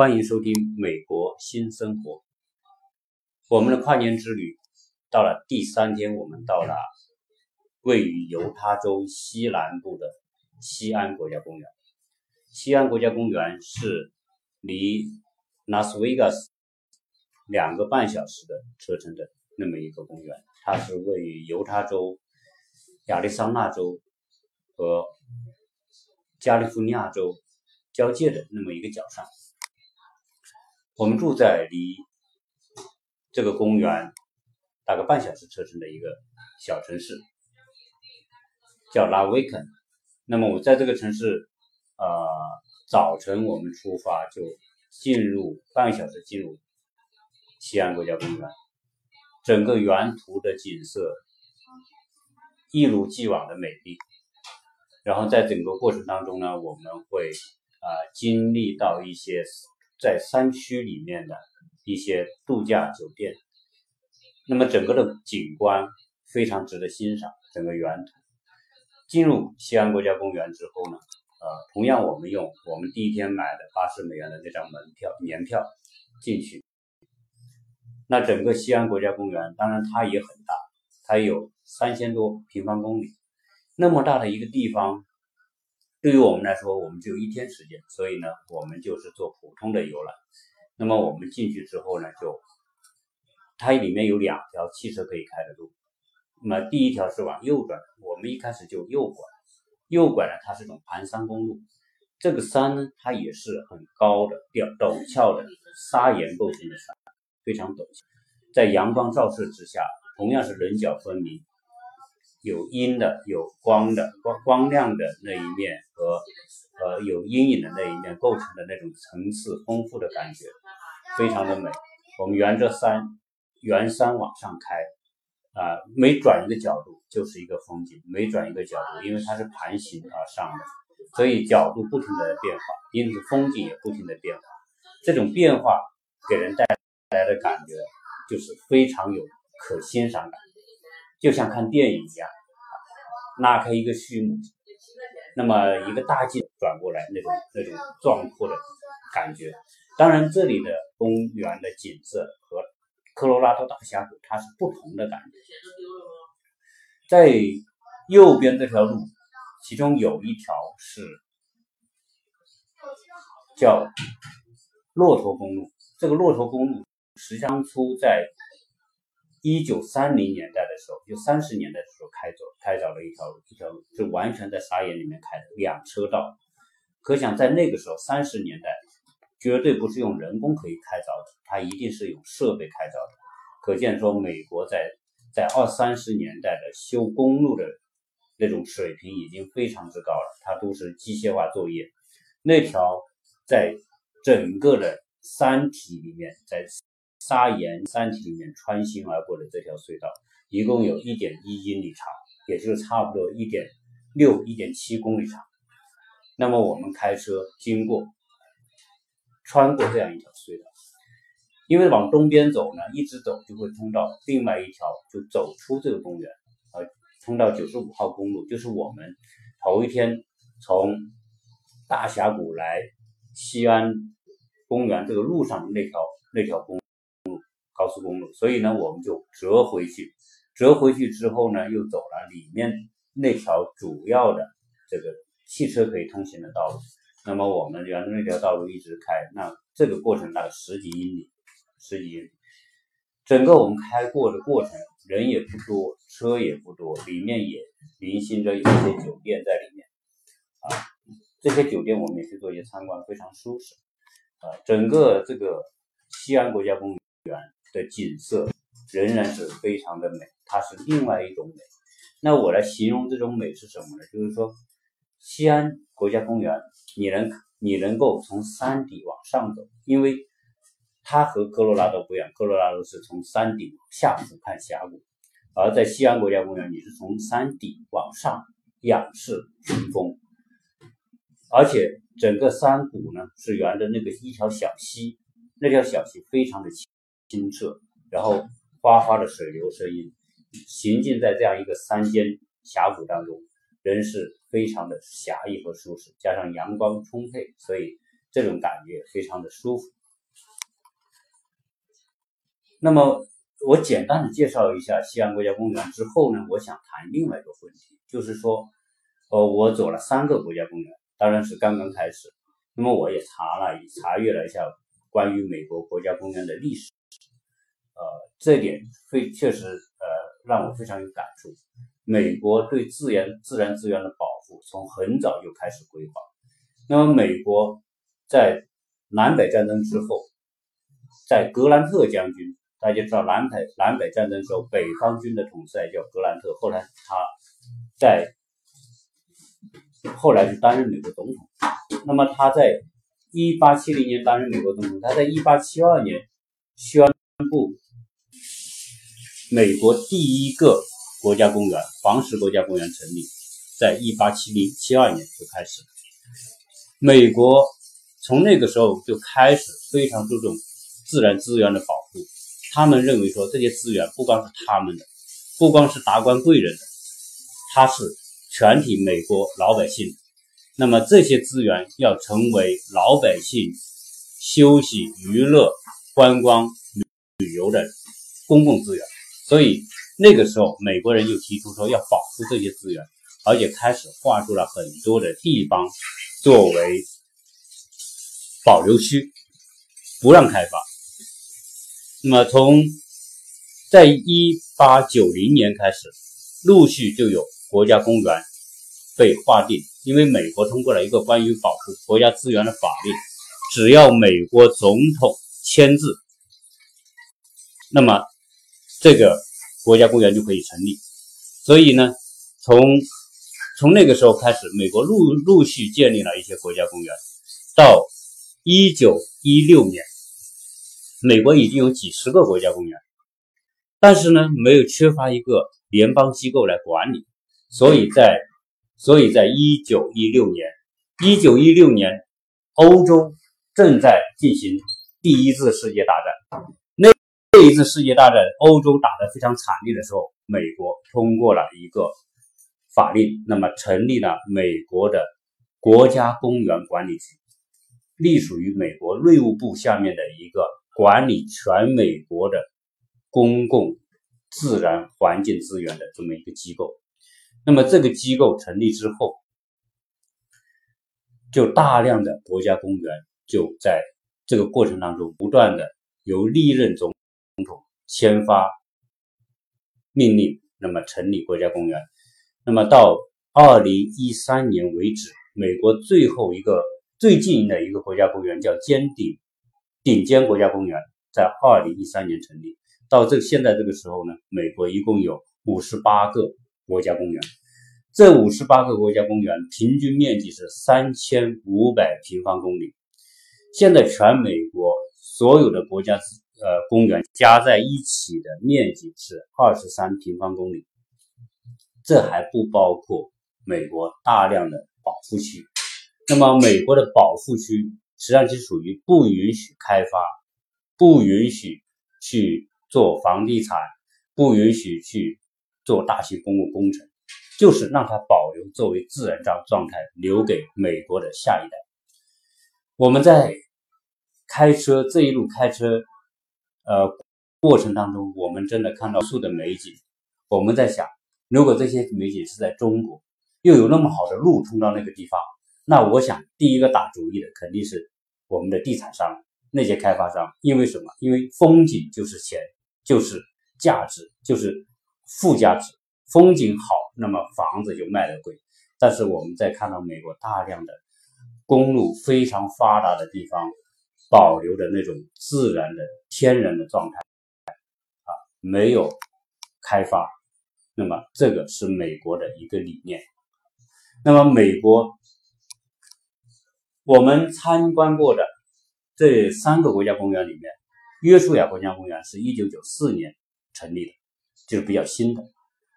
欢迎收听《美国新生活》。我们的跨年之旅到了第三天，我们到了位于犹他州西南部的西安国家公园。西安国家公园是离拉斯维加斯两个半小时的车程的那么一个公园。它是位于犹他州、亚利桑那州和加利福尼亚州交界的那么一个角上。我们住在离这个公园大概半小时车程的一个小城市，叫拉维肯。那么我在这个城市，呃，早晨我们出发就进入半小时进入西安国家公园，整个沿途的景色一如既往的美丽。然后在整个过程当中呢，我们会啊经历到一些。在山区里面的一些度假酒店，那么整个的景观非常值得欣赏。整个园图进入西安国家公园之后呢，呃，同样我们用我们第一天买的八十美元的那张门票年票进去。那整个西安国家公园，当然它也很大，它有三千多平方公里，那么大的一个地方。对于我们来说，我们只有一天时间，所以呢，我们就是做普通的游览。那么我们进去之后呢，就它里面有两条汽车可以开的路。那么第一条是往右转，我们一开始就右拐，右拐呢，它是种盘山公路。这个山呢，它也是很高的、陡陡峭的砂岩构成的山，非常陡峭。在阳光照射之下，同样是棱角分明。有阴的，有光的，光光亮的那一面和呃有阴影的那一面构成的那种层次丰富的感觉，非常的美。我们沿着山，沿山往上开，啊，每转一个角度就是一个风景，每转一个角度，因为它是盘形而上的，所以角度不停的变化，因此风景也不停的变化。这种变化给人带来的感觉就是非常有可欣赏感。就像看电影一样，拉开一个序幕，那么一个大镜转过来，那种那种壮阔的感觉。当然，这里的公园的景色和科罗拉多大峡谷它是不同的感觉。在右边这条路，其中有一条是叫骆驼公路。这个骆驼公路实际上出在。一九三零年代的时候，就三十年代的时候开走开凿了一条，一条路是完全在沙岩里面开的两车道。可想在那个时候，三十年代绝对不是用人工可以开凿的，它一定是用设备开凿的。可见说，美国在在二三十年代的修公路的那种水平已经非常之高了，它都是机械化作业。那条在整个的山体里面，在。砂岩山体里面穿行而过的这条隧道，一共有一点一英里长，也就是差不多一点六、一点七公里长。那么我们开车经过，穿过这样一条隧道，因为往东边走呢，一直走就会通到另外一条，就走出这个公园，呃，通到九十五号公路，就是我们头一天从大峡谷来西安公园这个路上的那条那条公。高速公路，所以呢，我们就折回去，折回去之后呢，又走了里面那条主要的这个汽车可以通行的道路。那么我们沿着那条道路一直开，那这个过程大概十几英里，十几英里。整个我们开过的过程，人也不多，车也不多，里面也零星着有一些酒店在里面。啊，这些酒店我们也去做一些参观，非常舒适。啊，整个这个西安国家公园。的景色仍然是非常的美，它是另外一种美。那我来形容这种美是什么呢？就是说，西安国家公园，你能你能够从山底往上走，因为它和科罗拉多不一样，科罗拉多是从山顶下俯瞰峡谷，而在西安国家公园，你是从山底往上仰视群峰，而且整个山谷呢是沿着那个一条小溪，那条小溪非常的清。清澈，然后哗哗的水流声音，行进在这样一个山间峡谷当中，人是非常的狭义和舒适，加上阳光充沛，所以这种感觉非常的舒服。那么我简单的介绍一下西安国家公园之后呢，我想谈另外一个问题，就是说，呃，我走了三个国家公园，当然是刚刚开始。那么我也查了查阅了一下关于美国国家公园的历史，呃，这点非确实呃让我非常有感触。美国对自然自然资源的保护从很早就开始规划。那么美国在南北战争之后，在格兰特将军。大家知道南北南北战争时候，北方军的统帅叫格兰特，后来他在后来就担任美国总统。那么他在一八七零年担任美国总统，他在一八七二年宣布美国第一个国家公园——黄石国家公园成立，在一八七零七二年就开始。美国从那个时候就开始非常注重自然资源的保护。他们认为说这些资源不光是他们的，不光是达官贵人的，它是全体美国老百姓。那么这些资源要成为老百姓休息、娱乐、观光、旅游的公共资源。所以那个时候，美国人就提出说要保护这些资源，而且开始划出了很多的地方作为保留区，不让开发。那么，从在一八九零年开始，陆续就有国家公园被划定。因为美国通过了一个关于保护国家资源的法律，只要美国总统签字，那么这个国家公园就可以成立。所以呢，从从那个时候开始，美国陆陆续建立了一些国家公园。到一九一六年。美国已经有几十个国家公园，但是呢，没有缺乏一个联邦机构来管理，所以在，所以在一九一六年，一九一六年，欧洲正在进行第一次世界大战。这一次世界大战，欧洲打得非常惨烈的时候，美国通过了一个法令，那么成立了美国的国家公园管理局，隶属于美国内务部下面的一个。管理全美国的公共自然环境资源的这么一个机构，那么这个机构成立之后，就大量的国家公园就在这个过程当中不断的由历任总统签发命令，那么成立国家公园。那么到二零一三年为止，美国最后一个最近的一个国家公园叫尖顶。顶尖国家公园在二零一三年成立，到这现在这个时候呢，美国一共有五十八个国家公园。这五十八个国家公园平均面积是三千五百平方公里。现在全美国所有的国家呃公园加在一起的面积是二十三平方公里，这还不包括美国大量的保护区。那么美国的保护区。实际上是属于不允许开发，不允许去做房地产，不允许去做大型公共工程，就是让它保留作为自然状状态，留给美国的下一代。我们在开车这一路开车，呃，过程当中，我们真的看到树的美景。我们在想，如果这些美景是在中国，又有那么好的路通到那个地方。那我想，第一个打主意的肯定是我们的地产商，那些开发商。因为什么？因为风景就是钱，就是价值，就是附加值。风景好，那么房子就卖得贵。但是我们在看到美国大量的公路非常发达的地方，保留的那种自然的天然的状态，啊，没有开发。那么这个是美国的一个理念。那么美国。我们参观过的这三个国家公园里面，约书亚国家公园是一九九四年成立的，就是比较新的。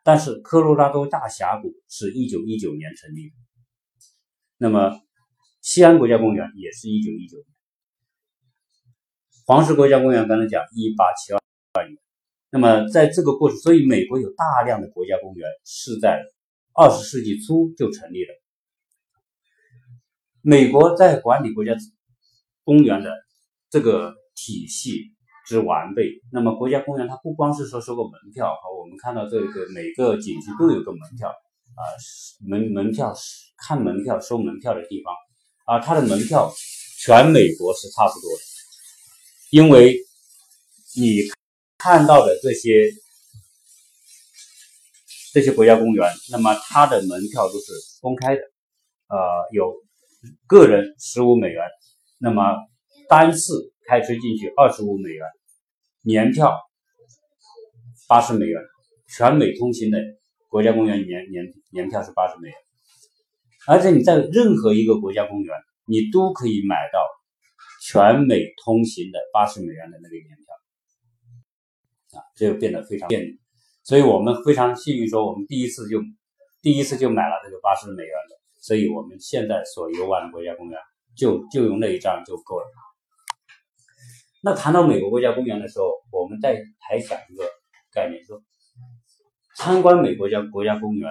但是科罗拉多大峡谷是一九一九年成立的。那么西安国家公园也是一九一九年。黄石国家公园刚才讲一八七二年。那么在这个过程，所以美国有大量的国家公园是在二十世纪初就成立了。美国在管理国家公园的这个体系之完备。那么国家公园它不光是说收个门票啊，我们看到这个每个景区都有个门票啊，门门票看门票收门票的地方啊，它的门票全美国是差不多的，因为你看到的这些这些国家公园，那么它的门票都是公开的，呃，有个人十五美元。那么单次开车进去二十五美元，年票八十美元，全美通行的国家公园年年年票是八十美元，而且你在任何一个国家公园，你都可以买到全美通行的八十美元的那个年票，啊，这就变得非常便利，所以我们非常幸运，说我们第一次就第一次就买了这个八十美元的，所以我们现在所游玩的国家公园。就就用那一张就够了。那谈到美国国家公园的时候，我们再还讲一个概念，说参观美国家国家公园，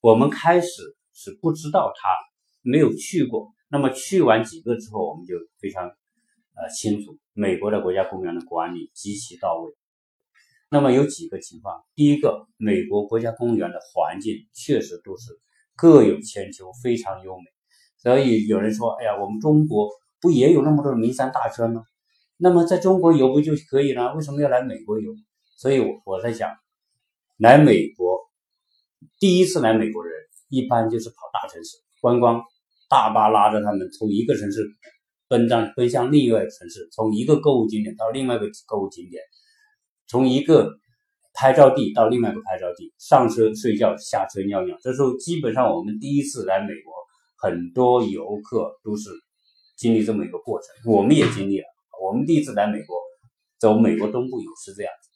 我们开始是不知道它，没有去过。那么去完几个之后，我们就非常呃清楚，美国的国家公园的管理极其到位。那么有几个情况，第一个，美国国家公园的环境确实都是各有千秋，非常优美。所以有人说：“哎呀，我们中国不也有那么多的名山大川吗？那么在中国游不就可以了？为什么要来美国游？”所以我我在想，来美国第一次来美国的人，一般就是跑大城市观光，大巴拉着他们从一个城市奔向奔向另外一个城市，从一个购物景点到另外一个购物景点，从一个拍照地到另外一个拍照地，上车睡觉，下车尿尿。这时候基本上我们第一次来美国。很多游客都是经历这么一个过程，我们也经历了。我们第一次来美国，走美国东部游是这样子。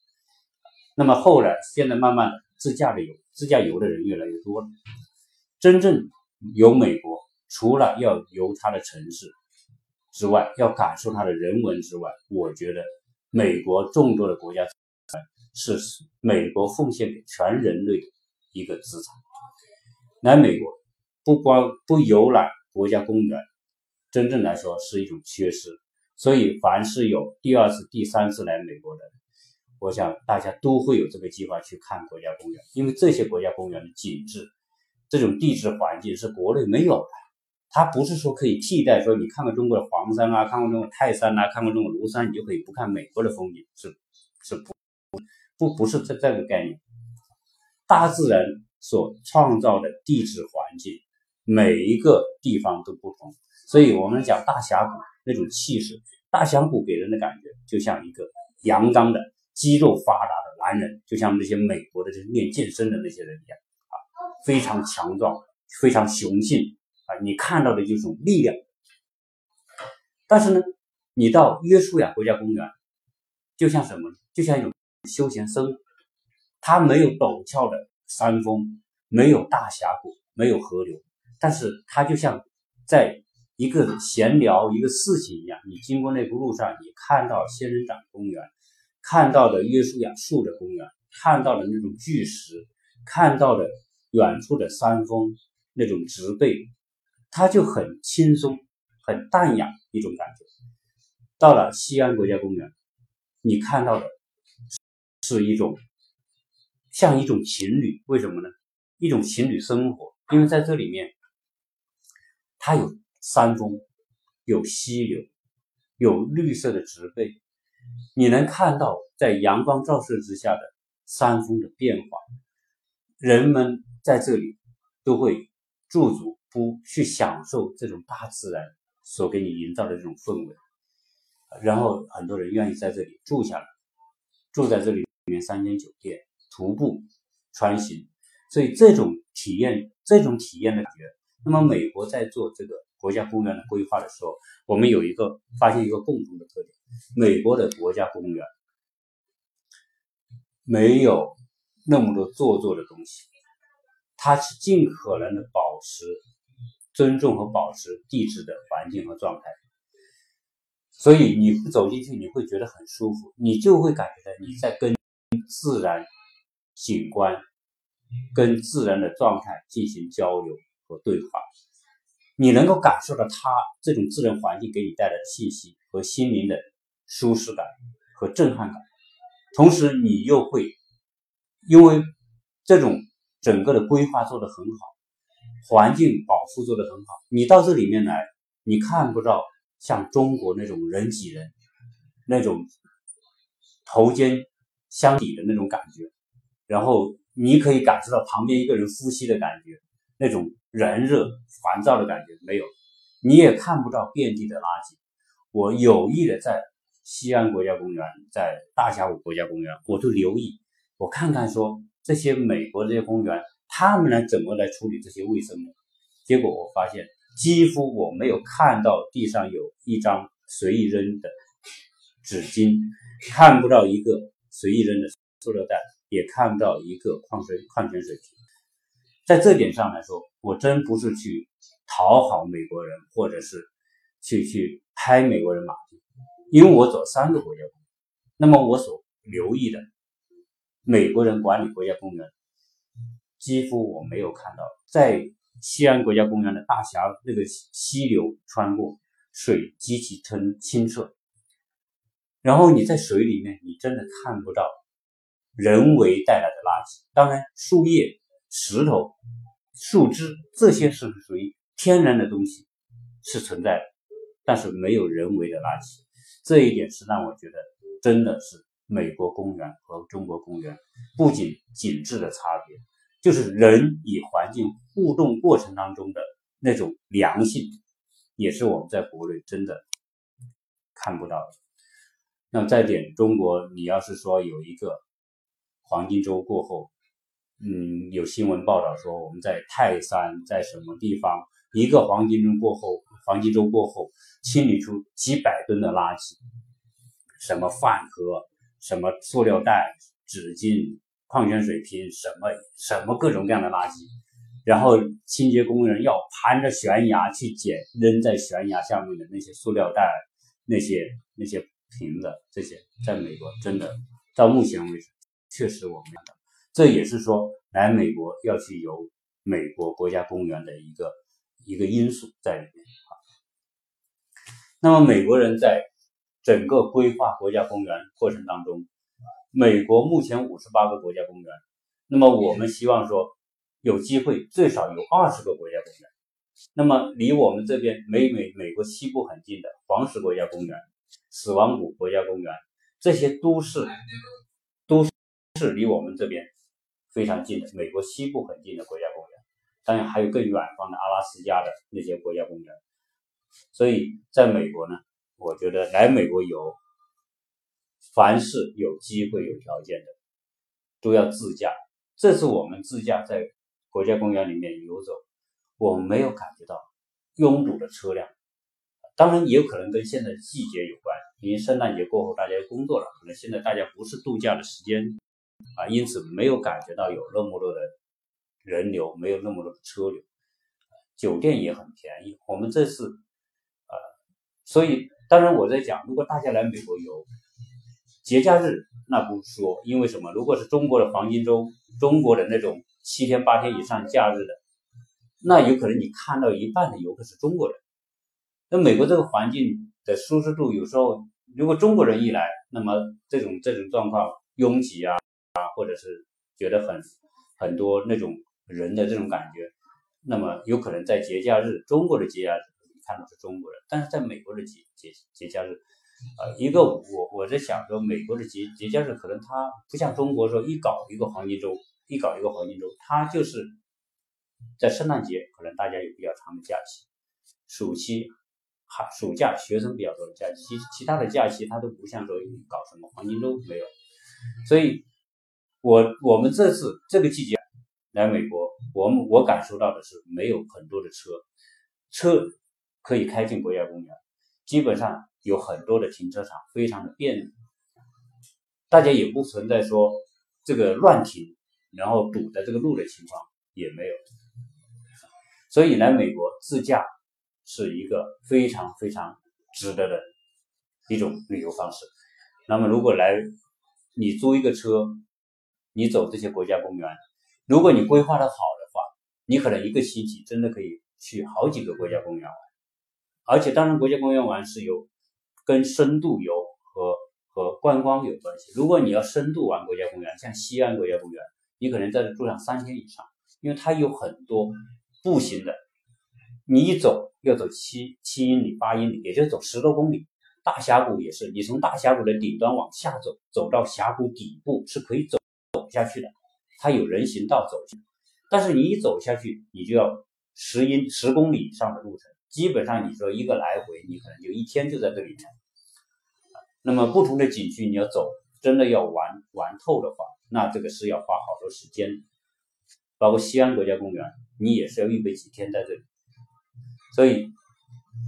那么后来，现在慢慢的自驾的游，自驾游的人越来越多了。真正游美国，除了要游它的城市之外，要感受它的人文之外，我觉得美国众多的国家是美国奉献给全人类的一个资产。来美国。不光不游览国家公园，真正来说是一种缺失。所以，凡是有第二次、第三次来美国的，我想大家都会有这个计划去看国家公园，因为这些国家公园的景致、这种地质环境是国内没有的。它不是说可以替代，说你看看中国的黄山啊，看看中国泰山呐，看看中国庐山，你就可以不看美国的风景，是是不不不是这这个概念。大自然所创造的地质环境。每一个地方都不同，所以我们讲大峡谷那种气势，大峡谷给人的感觉就像一个阳刚的、肌肉发达的男人，就像那些美国的这些练健身的那些人一样啊，非常强壮，非常雄性啊，你看到的就是种力量。但是呢，你到约书亚国家公园，就像什么？就像一种休闲生活，它没有陡峭的山峰，没有大峡谷，没有河流。但是它就像在一个闲聊一个事情一样，你经过那个路上，你看到仙人掌公园，看到的约书亚树的公园，看到的那种巨石，看到的远处的山峰那种植被，它就很轻松、很淡雅一种感觉。到了西安国家公园，你看到的是一种像一种情侣，为什么呢？一种情侣生活，因为在这里面。它有山峰，有溪流，有绿色的植被，你能看到在阳光照射之下的山峰的变化。人们在这里都会驻足，不去享受这种大自然所给你营造的这种氛围。然后很多人愿意在这里住下来，住在这里里面三间酒店，徒步穿行，所以这种体验，这种体验的感觉。那么，美国在做这个国家公园的规划的时候，我们有一个发现一个共同的特点：美国的国家公园没有那么多做作的东西，它是尽可能的保持尊重和保持地质的环境和状态。所以，你走进去，你会觉得很舒服，你就会感觉到你在跟自然景观、跟自然的状态进行交流。和对话，你能够感受到它这种自然环境给你带来的信息和心灵的舒适感和震撼感，同时你又会因为这种整个的规划做得很好，环境保护做得很好，你到这里面来，你看不到像中国那种人挤人，那种头肩相抵的那种感觉，然后你可以感受到旁边一个人呼吸的感觉，那种。人热烦躁的感觉没有，你也看不到遍地的垃圾。我有意的在西安国家公园，在大峡谷国家公园，我都留意，我看看说这些美国这些公园，他们来怎么来处理这些卫生呢。结果我发现，几乎我没有看到地上有一张随意扔的纸巾，看不到一个随意扔的塑料袋，也看不到一个矿水矿泉水瓶。在这点上来说。我真不是去讨好美国人，或者是去去拍美国人马屁，因为我走三个国家，那么我所留意的美国人管理国家公园，几乎我没有看到。在西安国家公园的大峡那个溪流穿过，水极其清清澈，然后你在水里面，你真的看不到人为带来的垃圾。当然，树叶、石头。树枝这些是属于天然的东西，是存在的，但是没有人为的垃圾。这一点是让我觉得真的是美国公园和中国公园不仅景致的差别，就是人与环境互动过程当中的那种良性，也是我们在国内真的看不到的。那再点中国，你要是说有一个黄金周过后。嗯，有新闻报道说，我们在泰山，在什么地方，一个黄金周过后，黄金周过后，清理出几百吨的垃圾，什么饭盒，什么塑料袋、纸巾、矿泉水瓶，什么什么各种各样的垃圾，然后清洁工人要攀着悬崖去捡扔在悬崖下面的那些塑料袋、那些那些瓶子，这些在美国真的到目前为止，确实我们看到。这也是说来美国要去游美国国家公园的一个一个因素在里面啊。那么美国人在整个规划国家公园过程当中，美国目前五十八个国家公园，那么我们希望说有机会最少有二十个国家公园。那么离我们这边美美美国西部很近的黄石国家公园、死亡谷国家公园，这些都是都是离我们这边。非常近的美国西部很近的国家公园，当然还有更远方的阿拉斯加的那些国家公园。所以，在美国呢，我觉得来美国游，凡是有机会、有条件的，都要自驾。这次我们自驾在国家公园里面游走，我们没有感觉到拥堵的车辆。当然，也有可能跟现在季节有关，因为圣诞节过后大家工作了，可能现在大家不是度假的时间。啊，因此没有感觉到有那么多的人流，没有那么多的车流，酒店也很便宜。我们这次，呃，所以当然我在讲，如果大家来美国游，节假日那不说，因为什么？如果是中国的黄金周，中国的那种七天八天以上假日的，那有可能你看到一半的游客是中国人。那美国这个环境的舒适度，有时候如果中国人一来，那么这种这种状况拥挤啊。啊，或者是觉得很很多那种人的这种感觉，那么有可能在节假日，中国的节假日你看到是中国人，但是在美国的节节节假日，呃，一个我我在想说，美国的节节假日可能它不像中国说一搞一个黄金周，一搞一个黄金周，它就是在圣诞节可能大家有比较长的假期，暑期寒暑假学生比较多的假期，其其他的假期它都不像说搞什么黄金周没有，所以。我我们这次这个季节来美国，我们我感受到的是没有很多的车，车可以开进国家公园，基本上有很多的停车场，非常的便利，大家也不存在说这个乱停，然后堵在这个路的情况也没有，所以来美国自驾是一个非常非常值得的一种旅游方式。那么如果来你租一个车。你走这些国家公园，如果你规划的好的话，你可能一个星期真的可以去好几个国家公园玩，而且当然国家公园玩是有跟深度游和和观光有关系。如果你要深度玩国家公园，像西安国家公园，你可能在这住上三天以上，因为它有很多步行的，你一走要走七七英里八英里，也就走十多公里。大峡谷也是，你从大峡谷的顶端往下走，走到峡谷底部是可以走走下去的，它有人行道走。但是你一走下去，你就要十英十公里以上的路程，基本上你说一个来回，你可能就一天就在这里面。那么不同的景区你要走，真的要玩玩透的话，那这个是要花好多时间。包括西安国家公园，你也是要预备几天在这里。所以，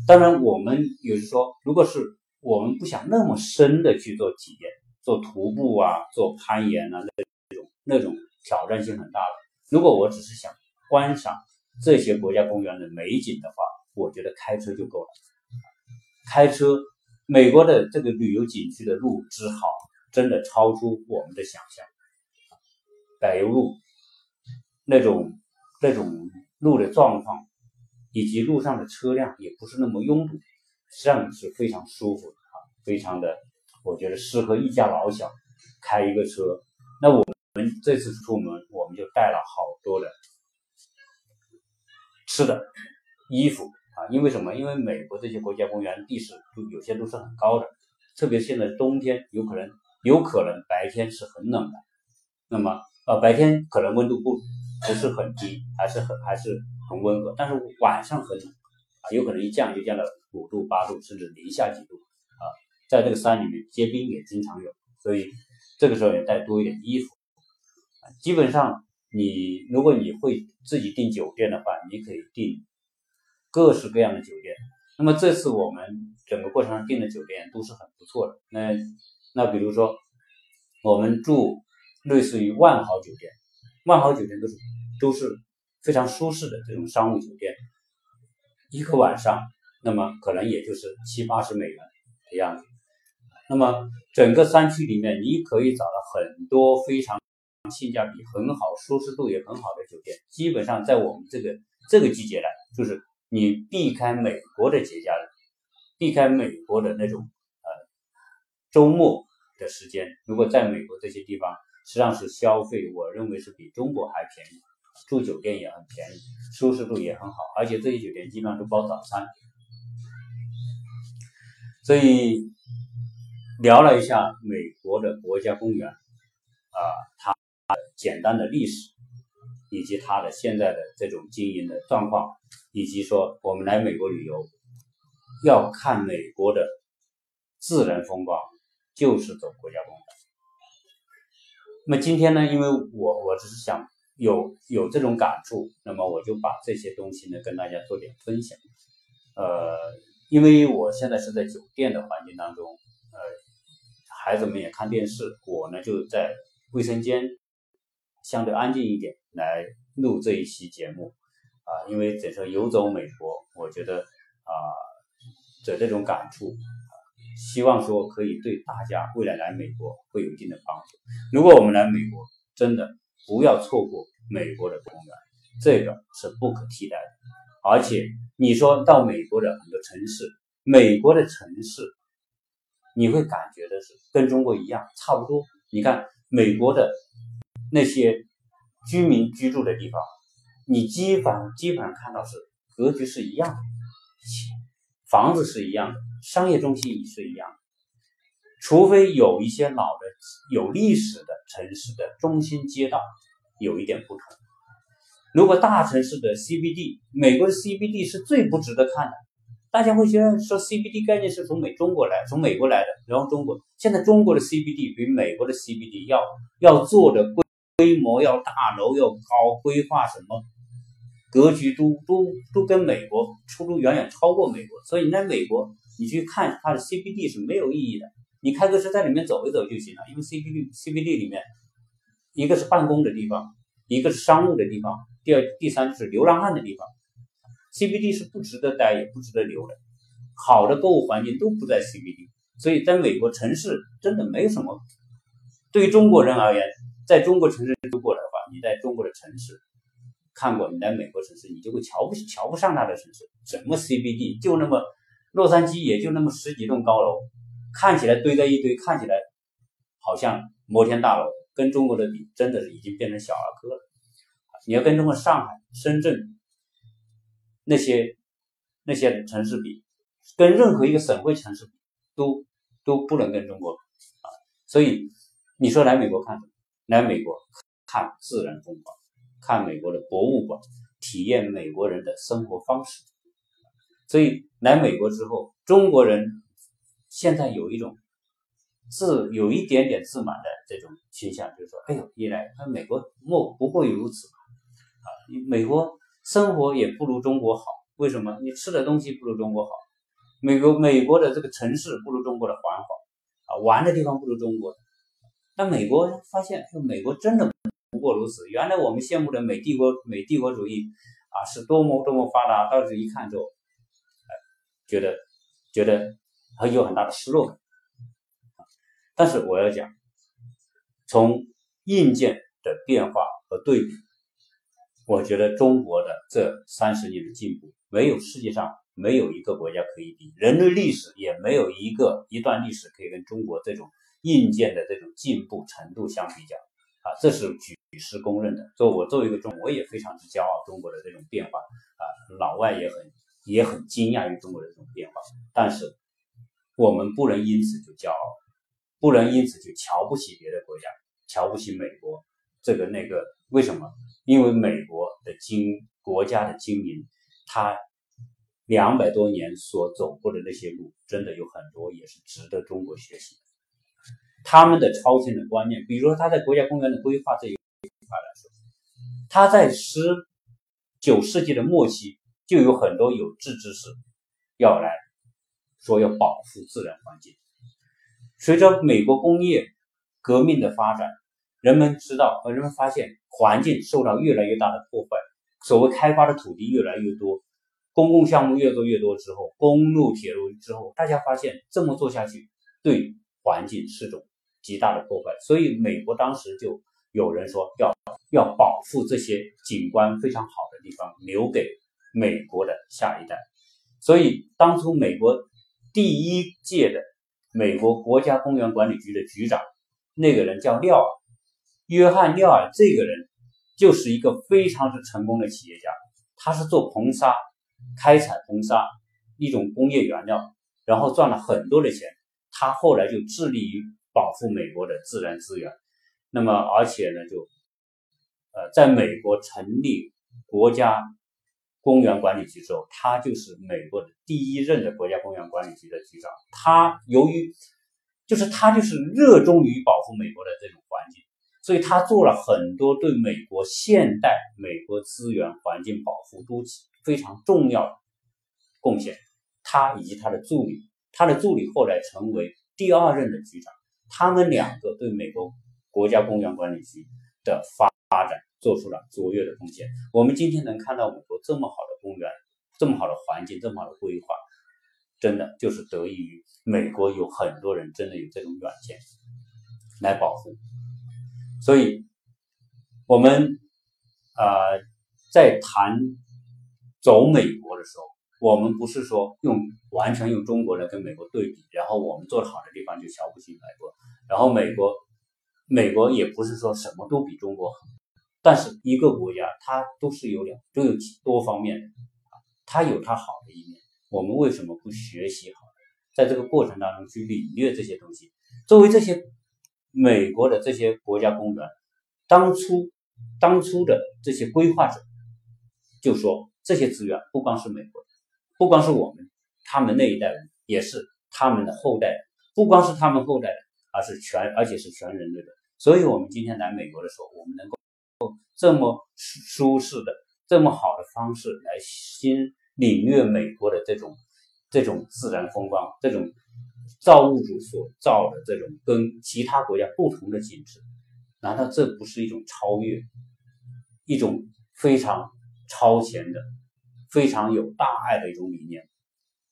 当然我们有时说，如果是我们不想那么深的去做体验，做徒步啊，做攀岩啊，那种那种挑战性很大的。如果我只是想观赏这些国家公园的美景的话，我觉得开车就够了。开车，美国的这个旅游景区的路之好，真的超出我们的想象。柏油路那种那种路的状况，以及路上的车辆也不是那么拥堵，实际上是非常舒服的啊，非常的，我觉得适合一家老小开一个车。那我。们这次出门，我们就带了好多的吃的、衣服啊。因为什么？因为美国这些国家公园地势都有些都是很高的，特别现在冬天，有可能有可能白天是很冷的。那么呃，白天可能温度不不是很低，还是很还是很温和，但是晚上很冷啊，有可能一降就降到五度、八度，甚至零下几度啊。在这个山里面结冰也经常有，所以这个时候也带多一点衣服。啊基本上，你如果你会自己订酒店的话，你可以订各式各样的酒店。那么这次我们整个过程上订的酒店都是很不错的。那那比如说，我们住类似于万豪酒店，万豪酒店都是都是非常舒适的这种商务酒店，一个晚上，那么可能也就是七八十美元的样子。那么整个山区里面，你可以找到很多非常。性价比很好，舒适度也很好的酒店，基本上在我们这个这个季节来，就是你避开美国的节假日，避开美国的那种呃周末的时间，如果在美国这些地方，实际上是消费，我认为是比中国还便宜，住酒店也很便宜，舒适度也很好，而且这些酒店基本上都包早餐。所以聊了一下美国的国家公园啊，它。简单的历史，以及它的现在的这种经营的状况，以及说我们来美国旅游要看美国的自然风光，就是走国家公园。那么今天呢，因为我我只是想有有这种感触，那么我就把这些东西呢跟大家做点分享。呃，因为我现在是在酒店的环境当中，呃，孩子们也看电视，我呢就在卫生间。相对安静一点来录这一期节目啊，因为整个游走美国，我觉得啊的这种感触，希望说可以对大家未来来美国会有一定的帮助。如果我们来美国，真的不要错过美国的公园，这个是不可替代的。而且你说到美国的很多城市，美国的城市，你会感觉的是跟中国一样，差不多。你看美国的。那些居民居住的地方，你基本基本上看到是格局是一样的，房子是一样的，商业中心也是一样的，除非有一些老的有历史的城市的中心街道有一点不同。如果大城市的 CBD，美国的 CBD 是最不值得看的。大家会觉得说 CBD 概念是从美中国来，从美国来的，然后中国现在中国的 CBD 比美国的 CBD 要要做的贵。规模要大楼要高，规划什么格局都都都跟美国出入远远超过美国，所以你在美国你去看它的 CBD 是没有意义的，你开个车在里面走一走就行了，因为 CBD CBD 里面一个是办公的地方，一个是商务的地方，第二第三就是流浪汉的地方，CBD 是不值得待也不值得留的，好的购物环境都不在 CBD，所以在美国城市真的没什么，对于中国人而言。在中国城市住过来的话，你在中国的城市看过，你来美国城市，你就会瞧不起瞧不上它的城市，什么 CBD 就那么洛杉矶也就那么十几栋高楼，看起来堆在一堆，看起来好像摩天大楼，跟中国的比，真的是已经变成小儿科了。你要跟中国上海、深圳那些那些城市比，跟任何一个省会城市比，都都不能跟中国比啊。所以你说来美国看什么？来美国看自然风光。看美国的博物馆，体验美国人的生活方式。所以来美国之后，中国人现在有一种自有一点点自满的这种倾向，就是说：“哎呦，一来，那美国莫不过如此啊！你美国生活也不如中国好，为什么？你吃的东西不如中国好，美国美国的这个城市不如中国的繁华啊，玩的地方不如中国。但美国发现，就美国真的。不过如此。原来我们羡慕的美帝国、美帝国主义啊，是多么多么发达，到这一看之后，哎，觉得觉得很有很大的失落感。但是我要讲，从硬件的变化和对比，我觉得中国的这三十年的进步，没有世界上没有一个国家可以比，人类历史也没有一个一段历史可以跟中国这种硬件的这种进步程度相比较。啊，这是举世公认的。作我作为一个中，我也非常之骄傲中国的这种变化啊，老外也很也很惊讶于中国的这种变化。但是我们不能因此就骄傲，不能因此就瞧不起别的国家，瞧不起美国这个那个。为什么？因为美国的经国家的经营，它两百多年所走过的那些路，真的有很多也是值得中国学习的。他们的超前的观念，比如说他在国家公园的规划这一块来说，他在十九世纪的末期就有很多有志之士要来说要保护自然环境。随着美国工业革命的发展，人们知道和人们发现环境受到越来越大的破坏，所谓开发的土地越来越多，公共项目越做越多之后，公路、铁路之后，大家发现这么做下去对环境是种。极大的破坏，所以美国当时就有人说要要保护这些景观非常好的地方，留给美国的下一代。所以当初美国第一届的美国国家公园管理局的局长，那个人叫廖尔，约翰廖尔，这个人就是一个非常之成功的企业家，他是做硼砂，开采硼砂一种工业原料，然后赚了很多的钱，他后来就致力于。保护美国的自然资源，那么而且呢，就呃，在美国成立国家公园管理局之后，他就是美国的第一任的国家公园管理局的局长。他由于就是他就是热衷于保护美国的这种环境，所以他做了很多对美国现代美国资源环境保护都非常重要的贡献。他以及他的助理，他的助理后来成为第二任的局长。他们两个对美国国家公园管理局的发展做出了卓越的贡献。我们今天能看到美国这么好的公园、这么好的环境、这么好的规划，真的就是得益于美国有很多人真的有这种远见来保护。所以，我们啊在谈走美国的时候。我们不是说用完全用中国来跟美国对比，然后我们做的好的地方就瞧不起美国，然后美国，美国也不是说什么都比中国好，但是一个国家它都是有两都有几多方面的，它有它好的一面，我们为什么不学习好，在这个过程当中去领略这些东西？作为这些美国的这些国家公园，当初当初的这些规划者就说这些资源不光是美国。不光是我们，他们那一代人也是他们的后代，不光是他们后代的，而是全，而且是全人类的。所以，我们今天来美国的时候，我们能够这么舒适的、这么好的方式来新领略美国的这种这种自然风光，这种造物主所造的这种跟其他国家不同的景致，难道这不是一种超越，一种非常超前的？非常有大爱的一种理念，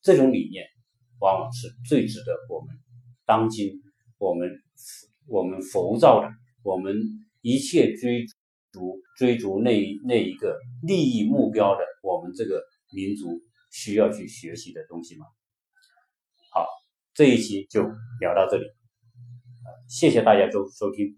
这种理念往往是最值得我们当今我们我们浮躁的，我们一切追逐追逐那那一个利益目标的我们这个民族需要去学习的东西吗？好，这一期就聊到这里，谢谢大家收收听。